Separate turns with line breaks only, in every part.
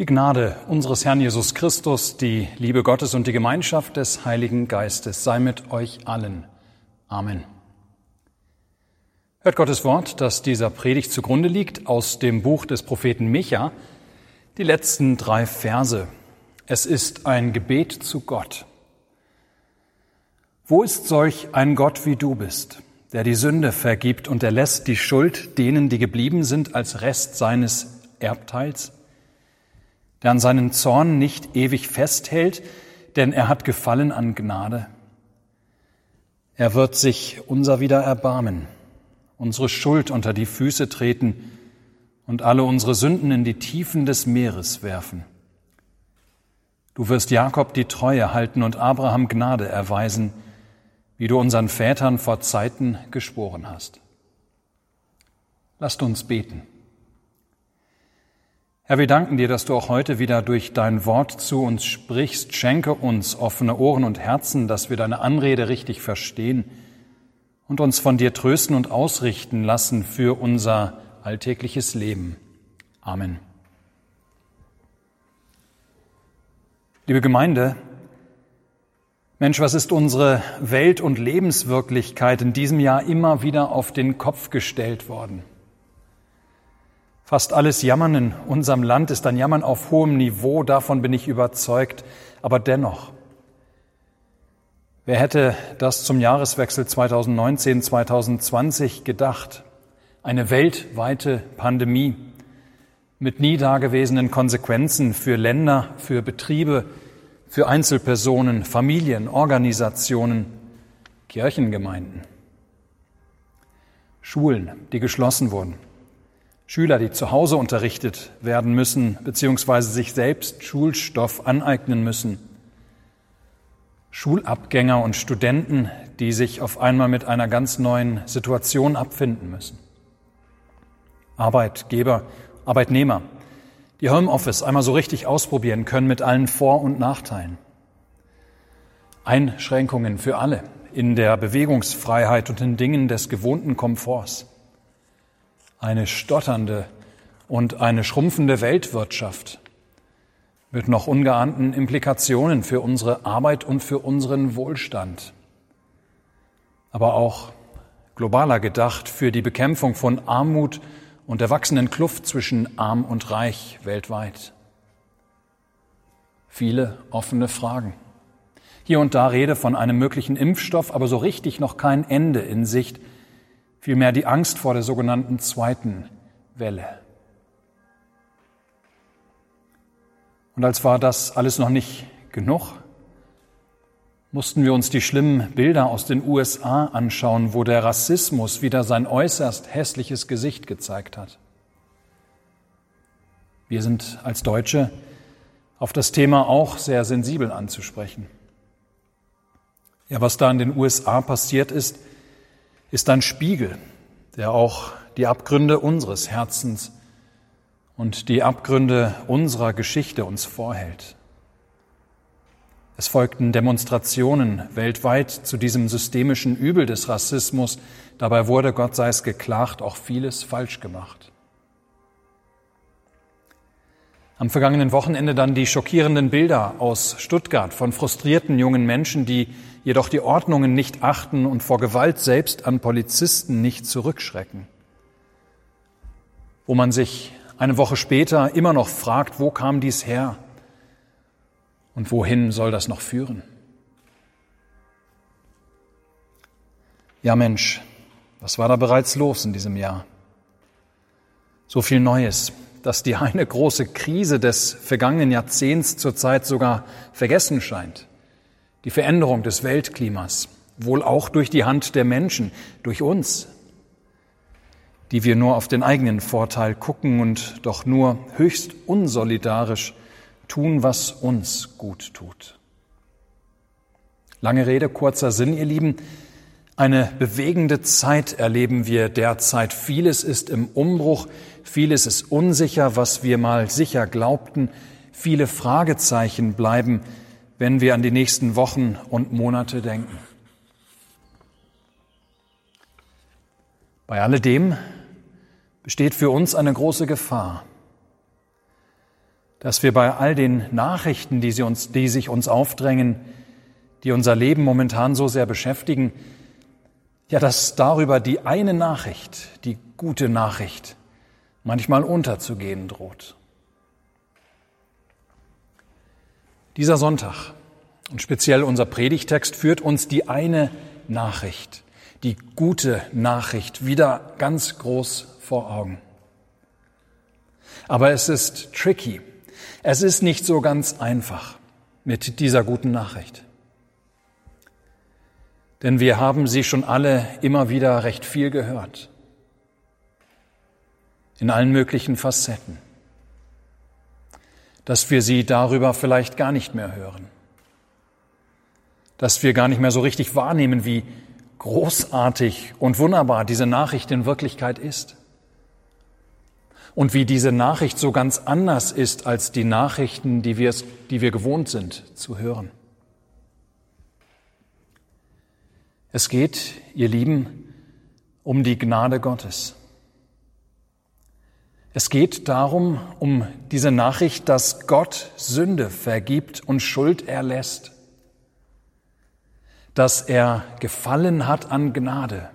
Die Gnade unseres Herrn Jesus Christus, die Liebe Gottes und die Gemeinschaft des Heiligen Geistes sei mit euch allen. Amen. Hört Gottes Wort, das dieser Predigt zugrunde liegt, aus dem Buch des Propheten Micha, die letzten drei Verse. Es ist ein Gebet zu Gott. Wo ist solch ein Gott wie du bist, der die Sünde vergibt und erlässt die Schuld denen, die geblieben sind, als Rest seines Erbteils? Der an seinen Zorn nicht ewig festhält, denn er hat Gefallen an Gnade. Er wird sich unser wieder erbarmen, unsere Schuld unter die Füße treten und alle unsere Sünden in die Tiefen des Meeres werfen. Du wirst Jakob die Treue halten und Abraham Gnade erweisen, wie du unseren Vätern vor Zeiten geschworen hast. Lasst uns beten. Herr, wir danken dir, dass du auch heute wieder durch dein Wort zu uns sprichst. Schenke uns offene Ohren und Herzen, dass wir deine Anrede richtig verstehen und uns von dir trösten und ausrichten lassen für unser alltägliches Leben. Amen. Liebe Gemeinde, Mensch, was ist unsere Welt- und Lebenswirklichkeit in diesem Jahr immer wieder auf den Kopf gestellt worden? Fast alles Jammern in unserem Land ist ein Jammern auf hohem Niveau, davon bin ich überzeugt. Aber dennoch, wer hätte das zum Jahreswechsel 2019-2020 gedacht? Eine weltweite Pandemie mit nie dagewesenen Konsequenzen für Länder, für Betriebe, für Einzelpersonen, Familien, Organisationen, Kirchengemeinden. Schulen, die geschlossen wurden Schüler, die zu Hause unterrichtet werden müssen, beziehungsweise sich selbst Schulstoff aneignen müssen. Schulabgänger und Studenten, die sich auf einmal mit einer ganz neuen Situation abfinden müssen. Arbeitgeber, Arbeitnehmer, die Homeoffice einmal so richtig ausprobieren können mit allen Vor- und Nachteilen. Einschränkungen für alle in der Bewegungsfreiheit und in Dingen des gewohnten Komforts eine stotternde und eine schrumpfende Weltwirtschaft mit noch ungeahnten Implikationen für unsere Arbeit und für unseren Wohlstand, aber auch globaler gedacht für die Bekämpfung von Armut und der wachsenden Kluft zwischen arm und reich weltweit. Viele offene Fragen. Hier und da Rede von einem möglichen Impfstoff, aber so richtig noch kein Ende in Sicht, vielmehr die Angst vor der sogenannten zweiten Welle. Und als war das alles noch nicht genug, mussten wir uns die schlimmen Bilder aus den USA anschauen, wo der Rassismus wieder sein äußerst hässliches Gesicht gezeigt hat. Wir sind als Deutsche auf das Thema auch sehr sensibel anzusprechen. Ja, was da in den USA passiert ist, ist ein Spiegel, der auch die Abgründe unseres Herzens und die Abgründe unserer Geschichte uns vorhält. Es folgten Demonstrationen weltweit zu diesem systemischen Übel des Rassismus. Dabei wurde, Gott sei es geklagt, auch vieles falsch gemacht. Am vergangenen Wochenende dann die schockierenden Bilder aus Stuttgart von frustrierten jungen Menschen, die jedoch die Ordnungen nicht achten und vor Gewalt selbst an Polizisten nicht zurückschrecken. Wo man sich eine Woche später immer noch fragt, wo kam dies her und wohin soll das noch führen? Ja Mensch, was war da bereits los in diesem Jahr? So viel Neues, dass die eine große Krise des vergangenen Jahrzehnts zurzeit sogar vergessen scheint die Veränderung des Weltklimas, wohl auch durch die Hand der Menschen, durch uns, die wir nur auf den eigenen Vorteil gucken und doch nur höchst unsolidarisch tun, was uns gut tut. Lange Rede, kurzer Sinn, ihr Lieben. Eine bewegende Zeit erleben wir derzeit. Vieles ist im Umbruch, vieles ist unsicher, was wir mal sicher glaubten. Viele Fragezeichen bleiben wenn wir an die nächsten Wochen und Monate denken. Bei alledem besteht für uns eine große Gefahr. dass wir bei all den Nachrichten, die, sie uns, die sich uns aufdrängen, die unser Leben momentan so sehr beschäftigen, ja, dass darüber die eine Nachricht, die gute Nachricht, manchmal unterzugehen droht. Dieser Sonntag und speziell unser Predigtext führt uns die eine Nachricht, die gute Nachricht wieder ganz groß vor Augen. Aber es ist tricky. Es ist nicht so ganz einfach mit dieser guten Nachricht. Denn wir haben sie schon alle immer wieder recht viel gehört. In allen möglichen Facetten. Dass wir sie darüber vielleicht gar nicht mehr hören. Dass wir gar nicht mehr so richtig wahrnehmen, wie großartig und wunderbar diese Nachricht in Wirklichkeit ist. Und wie diese Nachricht so ganz anders ist als die Nachrichten, die wir, die wir gewohnt sind zu hören. Es geht, ihr Lieben, um die Gnade Gottes. Es geht darum, um diese Nachricht, dass Gott Sünde vergibt und Schuld erlässt, dass er gefallen hat an Gnade,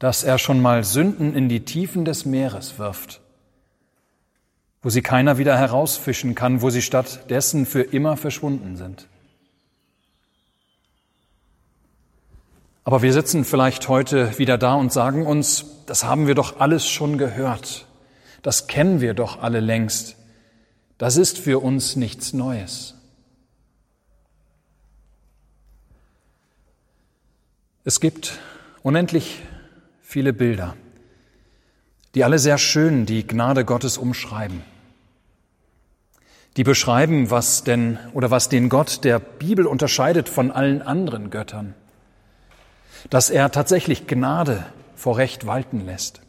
dass er schon mal Sünden in die Tiefen des Meeres wirft, wo sie keiner wieder herausfischen kann, wo sie stattdessen für immer verschwunden sind. Aber wir sitzen vielleicht heute wieder da und sagen uns, das haben wir doch alles schon gehört. Das kennen wir doch alle längst. Das ist für uns nichts Neues. Es gibt unendlich viele Bilder, die alle sehr schön die Gnade Gottes umschreiben. Die beschreiben, was denn oder was den Gott der Bibel unterscheidet von allen anderen Göttern dass er tatsächlich Gnade vor Recht walten lässt,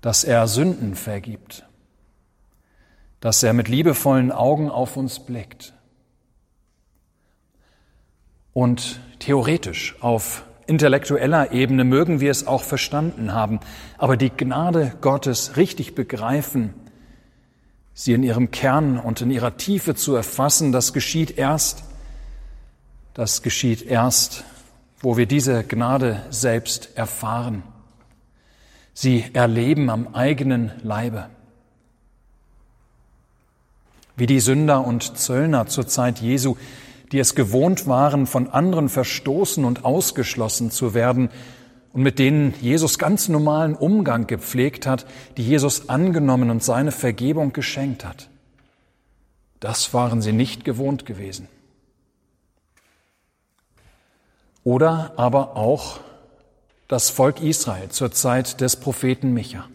dass er Sünden vergibt, dass er mit liebevollen Augen auf uns blickt. Und theoretisch auf intellektueller Ebene mögen wir es auch verstanden haben, aber die Gnade Gottes richtig begreifen, sie in ihrem Kern und in ihrer Tiefe zu erfassen, das geschieht erst, das geschieht erst, wo wir diese Gnade selbst erfahren, sie erleben am eigenen Leibe. Wie die Sünder und Zöllner zur Zeit Jesu, die es gewohnt waren, von anderen verstoßen und ausgeschlossen zu werden und mit denen Jesus ganz normalen Umgang gepflegt hat, die Jesus angenommen und seine Vergebung geschenkt hat. Das waren sie nicht gewohnt gewesen. Oder aber auch das Volk Israel zur Zeit des Propheten Micha,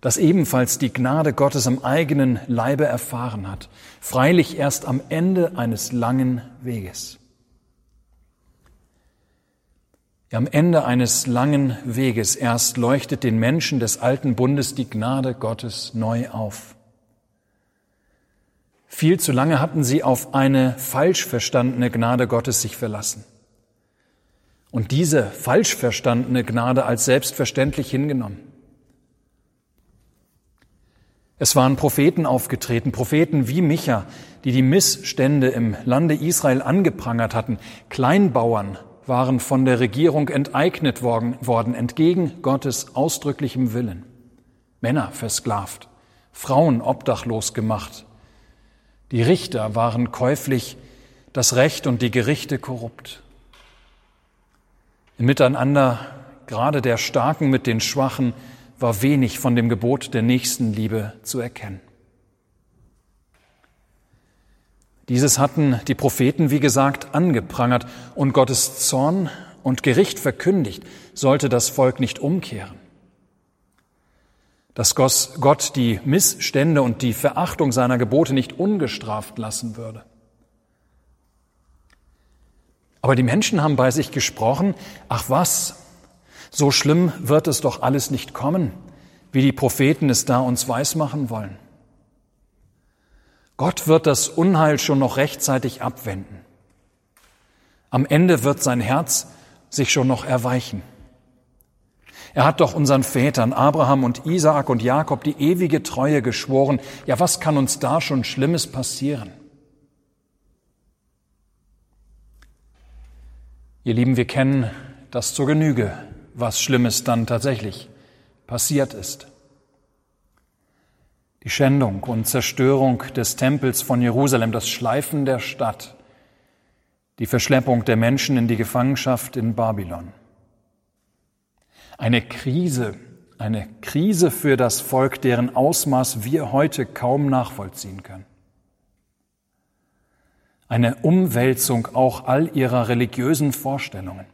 das ebenfalls die Gnade Gottes am eigenen Leibe erfahren hat, freilich erst am Ende eines langen Weges. Am Ende eines langen Weges erst leuchtet den Menschen des alten Bundes die Gnade Gottes neu auf. Viel zu lange hatten sie auf eine falsch verstandene Gnade Gottes sich verlassen und diese falsch verstandene Gnade als selbstverständlich hingenommen. Es waren Propheten aufgetreten, Propheten wie Micha, die die Missstände im Lande Israel angeprangert hatten. Kleinbauern waren von der Regierung enteignet worden, entgegen Gottes ausdrücklichem Willen. Männer versklavt, Frauen obdachlos gemacht, die Richter waren käuflich, das Recht und die Gerichte korrupt. Im Miteinander, gerade der Starken mit den Schwachen, war wenig von dem Gebot der Nächstenliebe zu erkennen. Dieses hatten die Propheten, wie gesagt, angeprangert und Gottes Zorn und Gericht verkündigt, sollte das Volk nicht umkehren dass Gott die Missstände und die Verachtung seiner Gebote nicht ungestraft lassen würde. Aber die Menschen haben bei sich gesprochen, ach was, so schlimm wird es doch alles nicht kommen, wie die Propheten es da uns weismachen wollen. Gott wird das Unheil schon noch rechtzeitig abwenden. Am Ende wird sein Herz sich schon noch erweichen. Er hat doch unseren Vätern Abraham und Isaak und Jakob die ewige Treue geschworen. Ja, was kann uns da schon Schlimmes passieren? Ihr Lieben, wir kennen das zur Genüge, was Schlimmes dann tatsächlich passiert ist. Die Schändung und Zerstörung des Tempels von Jerusalem, das Schleifen der Stadt, die Verschleppung der Menschen in die Gefangenschaft in Babylon. Eine Krise, eine Krise für das Volk, deren Ausmaß wir heute kaum nachvollziehen können. Eine Umwälzung auch all ihrer religiösen Vorstellungen.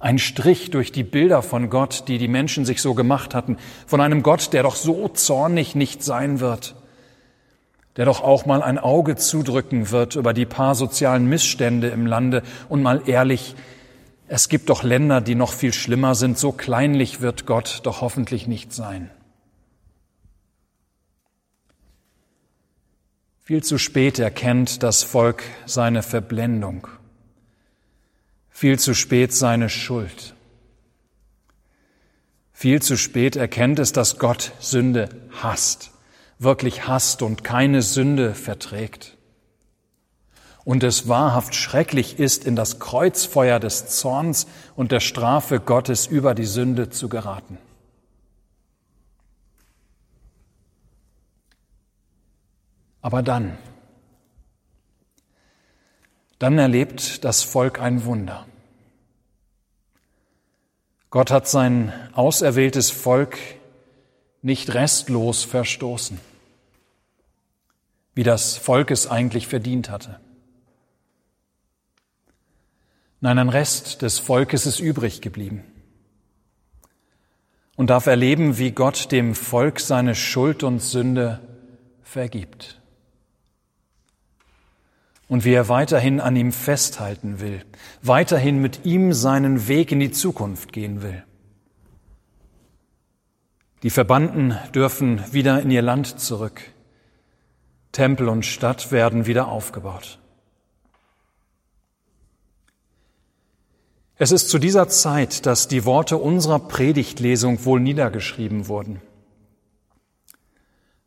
Ein Strich durch die Bilder von Gott, die die Menschen sich so gemacht hatten, von einem Gott, der doch so zornig nicht sein wird, der doch auch mal ein Auge zudrücken wird über die paar sozialen Missstände im Lande und mal ehrlich, es gibt doch Länder, die noch viel schlimmer sind, so kleinlich wird Gott doch hoffentlich nicht sein. Viel zu spät erkennt das Volk seine Verblendung viel zu spät seine Schuld. Viel zu spät erkennt es, dass Gott Sünde hasst, wirklich hasst und keine Sünde verträgt. Und es wahrhaft schrecklich ist, in das Kreuzfeuer des Zorns und der Strafe Gottes über die Sünde zu geraten. Aber dann, dann erlebt das Volk ein Wunder. Gott hat sein auserwähltes Volk nicht restlos verstoßen, wie das Volk es eigentlich verdient hatte. Nein, ein Rest des Volkes ist übrig geblieben und darf erleben, wie Gott dem Volk seine Schuld und Sünde vergibt und wie er weiterhin an ihm festhalten will, weiterhin mit ihm seinen Weg in die Zukunft gehen will. Die Verbannten dürfen wieder in ihr Land zurück. Tempel und Stadt werden wieder aufgebaut. Es ist zu dieser Zeit, dass die Worte unserer Predigtlesung wohl niedergeschrieben wurden.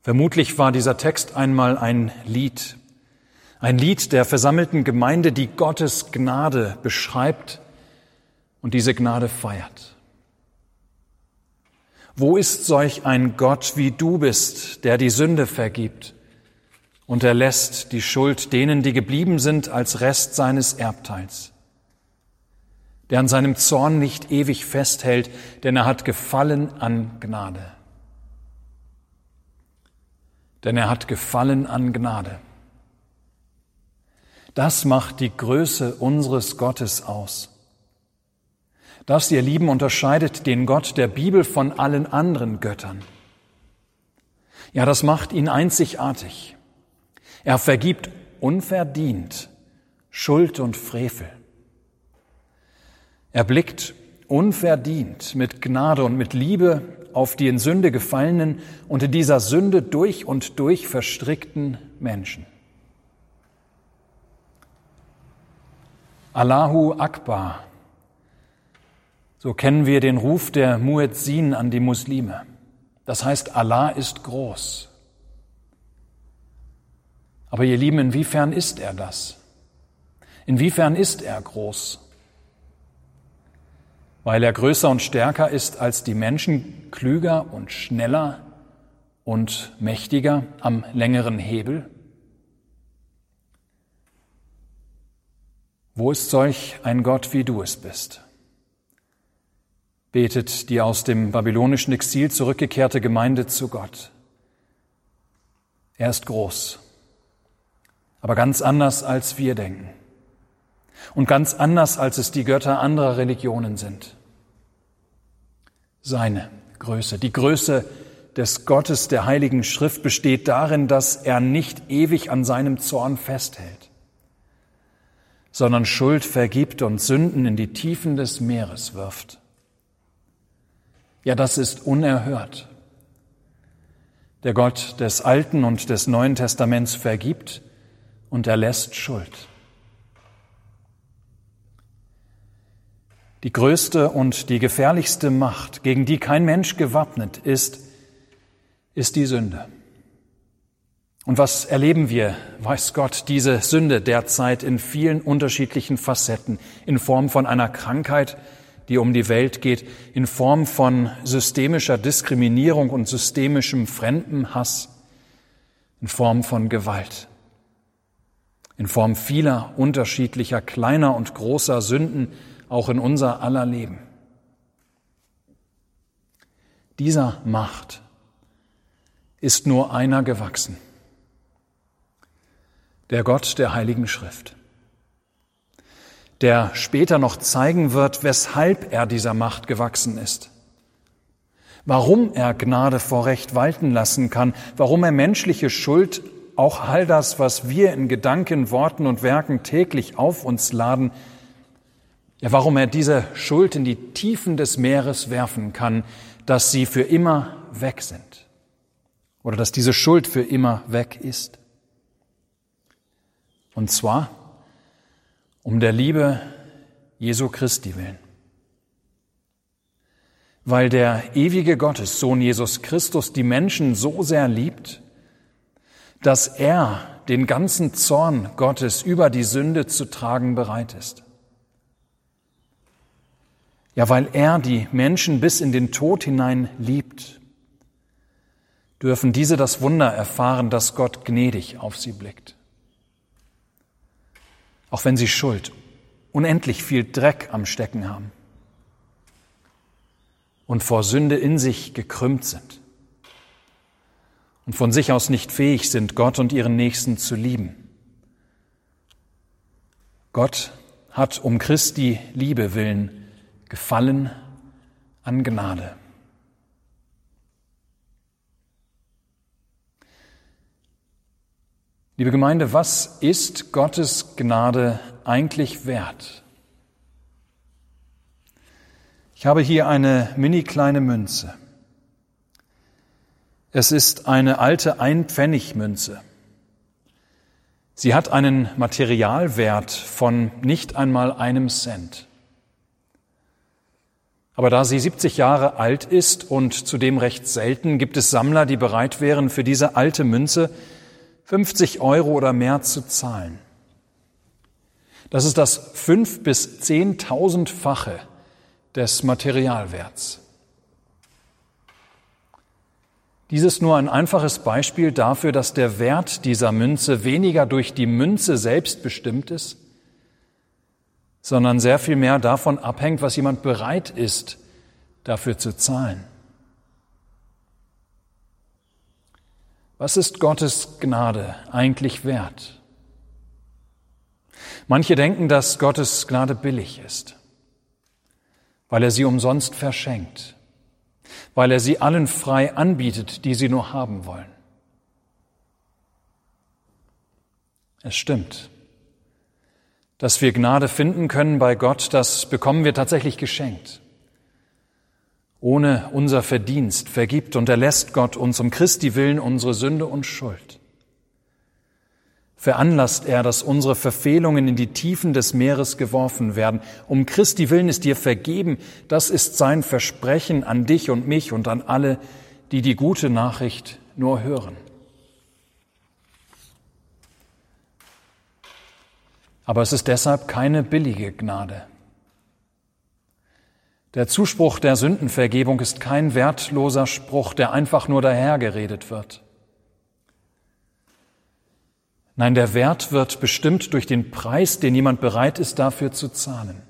Vermutlich war dieser Text einmal ein Lied, ein Lied der versammelten Gemeinde, die Gottes Gnade beschreibt und diese Gnade feiert. Wo ist solch ein Gott wie du bist, der die Sünde vergibt und erlässt die Schuld denen, die geblieben sind, als Rest seines Erbteils? Der an seinem Zorn nicht ewig festhält, denn er hat Gefallen an Gnade. Denn er hat Gefallen an Gnade. Das macht die Größe unseres Gottes aus. Das, ihr Lieben, unterscheidet den Gott der Bibel von allen anderen Göttern. Ja, das macht ihn einzigartig. Er vergibt unverdient Schuld und Frevel. Er blickt unverdient mit Gnade und mit Liebe auf die in Sünde gefallenen und in dieser Sünde durch und durch verstrickten Menschen. Allahu Akbar. So kennen wir den Ruf der Muezzin an die Muslime. Das heißt, Allah ist groß. Aber ihr Lieben, inwiefern ist er das? Inwiefern ist er groß? Weil er größer und stärker ist als die Menschen, klüger und schneller und mächtiger am längeren Hebel? Wo ist solch ein Gott, wie du es bist? Betet die aus dem babylonischen Exil zurückgekehrte Gemeinde zu Gott. Er ist groß, aber ganz anders, als wir denken. Und ganz anders, als es die Götter anderer Religionen sind. Seine Größe, die Größe des Gottes der Heiligen Schrift besteht darin, dass er nicht ewig an seinem Zorn festhält sondern Schuld vergibt und Sünden in die Tiefen des Meeres wirft. Ja, das ist unerhört. Der Gott des Alten und des Neuen Testaments vergibt und erlässt Schuld. Die größte und die gefährlichste Macht, gegen die kein Mensch gewappnet ist, ist die Sünde. Und was erleben wir, weiß Gott, diese Sünde derzeit in vielen unterschiedlichen Facetten, in Form von einer Krankheit, die um die Welt geht, in Form von systemischer Diskriminierung und systemischem Fremdenhass, in Form von Gewalt, in Form vieler unterschiedlicher kleiner und großer Sünden, auch in unser aller Leben. Dieser Macht ist nur einer gewachsen, der Gott der Heiligen Schrift, der später noch zeigen wird, weshalb er dieser Macht gewachsen ist, warum er Gnade vor Recht walten lassen kann, warum er menschliche Schuld, auch all das, was wir in Gedanken, Worten und Werken täglich auf uns laden, ja, warum er diese Schuld in die Tiefen des Meeres werfen kann, dass sie für immer weg sind oder dass diese Schuld für immer weg ist. Und zwar um der Liebe Jesu Christi willen. Weil der ewige Gottessohn Jesus Christus die Menschen so sehr liebt, dass er den ganzen Zorn Gottes über die Sünde zu tragen bereit ist. Ja, weil er die Menschen bis in den Tod hinein liebt, dürfen diese das Wunder erfahren, dass Gott gnädig auf sie blickt. Auch wenn sie Schuld, unendlich viel Dreck am Stecken haben und vor Sünde in sich gekrümmt sind und von sich aus nicht fähig sind, Gott und ihren Nächsten zu lieben. Gott hat um Christi Liebe willen Gefallen an Gnade. Liebe Gemeinde, was ist Gottes Gnade eigentlich wert? Ich habe hier eine mini kleine Münze. Es ist eine alte Einpfennigmünze. Sie hat einen Materialwert von nicht einmal einem Cent. Aber da sie 70 Jahre alt ist und zudem recht selten, gibt es Sammler, die bereit wären, für diese alte Münze 50 Euro oder mehr zu zahlen. Das ist das fünf bis zehntausendfache des Materialwerts. Dies ist nur ein einfaches Beispiel dafür, dass der Wert dieser Münze weniger durch die Münze selbst bestimmt ist, sondern sehr viel mehr davon abhängt, was jemand bereit ist, dafür zu zahlen. Was ist Gottes Gnade eigentlich wert? Manche denken, dass Gottes Gnade billig ist, weil er sie umsonst verschenkt, weil er sie allen frei anbietet, die sie nur haben wollen. Es stimmt. Dass wir Gnade finden können bei Gott, das bekommen wir tatsächlich geschenkt. Ohne unser Verdienst vergibt und erlässt Gott uns um Christi willen unsere Sünde und Schuld. Veranlasst er, dass unsere Verfehlungen in die Tiefen des Meeres geworfen werden. Um Christi willen ist dir vergeben. Das ist sein Versprechen an dich und mich und an alle, die die gute Nachricht nur hören. Aber es ist deshalb keine billige Gnade. Der Zuspruch der Sündenvergebung ist kein wertloser Spruch, der einfach nur dahergeredet wird. Nein, der Wert wird bestimmt durch den Preis, den jemand bereit ist, dafür zu zahlen.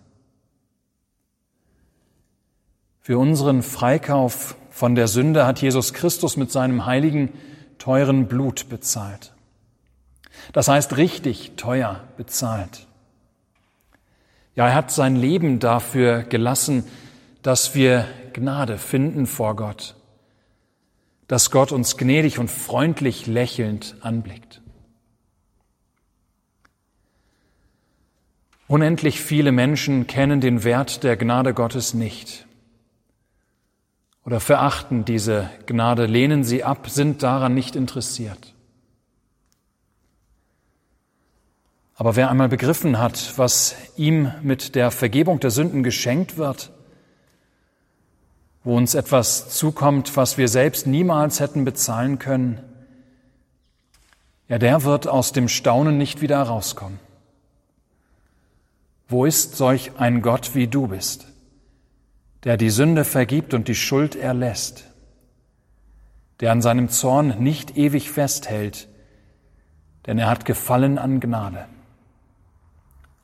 Für unseren Freikauf von der Sünde hat Jesus Christus mit seinem heiligen, teuren Blut bezahlt. Das heißt richtig teuer bezahlt. Ja, er hat sein Leben dafür gelassen, dass wir Gnade finden vor Gott, dass Gott uns gnädig und freundlich lächelnd anblickt. Unendlich viele Menschen kennen den Wert der Gnade Gottes nicht oder verachten diese Gnade, lehnen sie ab, sind daran nicht interessiert. Aber wer einmal begriffen hat, was ihm mit der Vergebung der Sünden geschenkt wird, wo uns etwas zukommt, was wir selbst niemals hätten bezahlen können, ja, der wird aus dem Staunen nicht wieder rauskommen. Wo ist solch ein Gott wie du bist, der die Sünde vergibt und die Schuld erlässt, der an seinem Zorn nicht ewig festhält, denn er hat Gefallen an Gnade.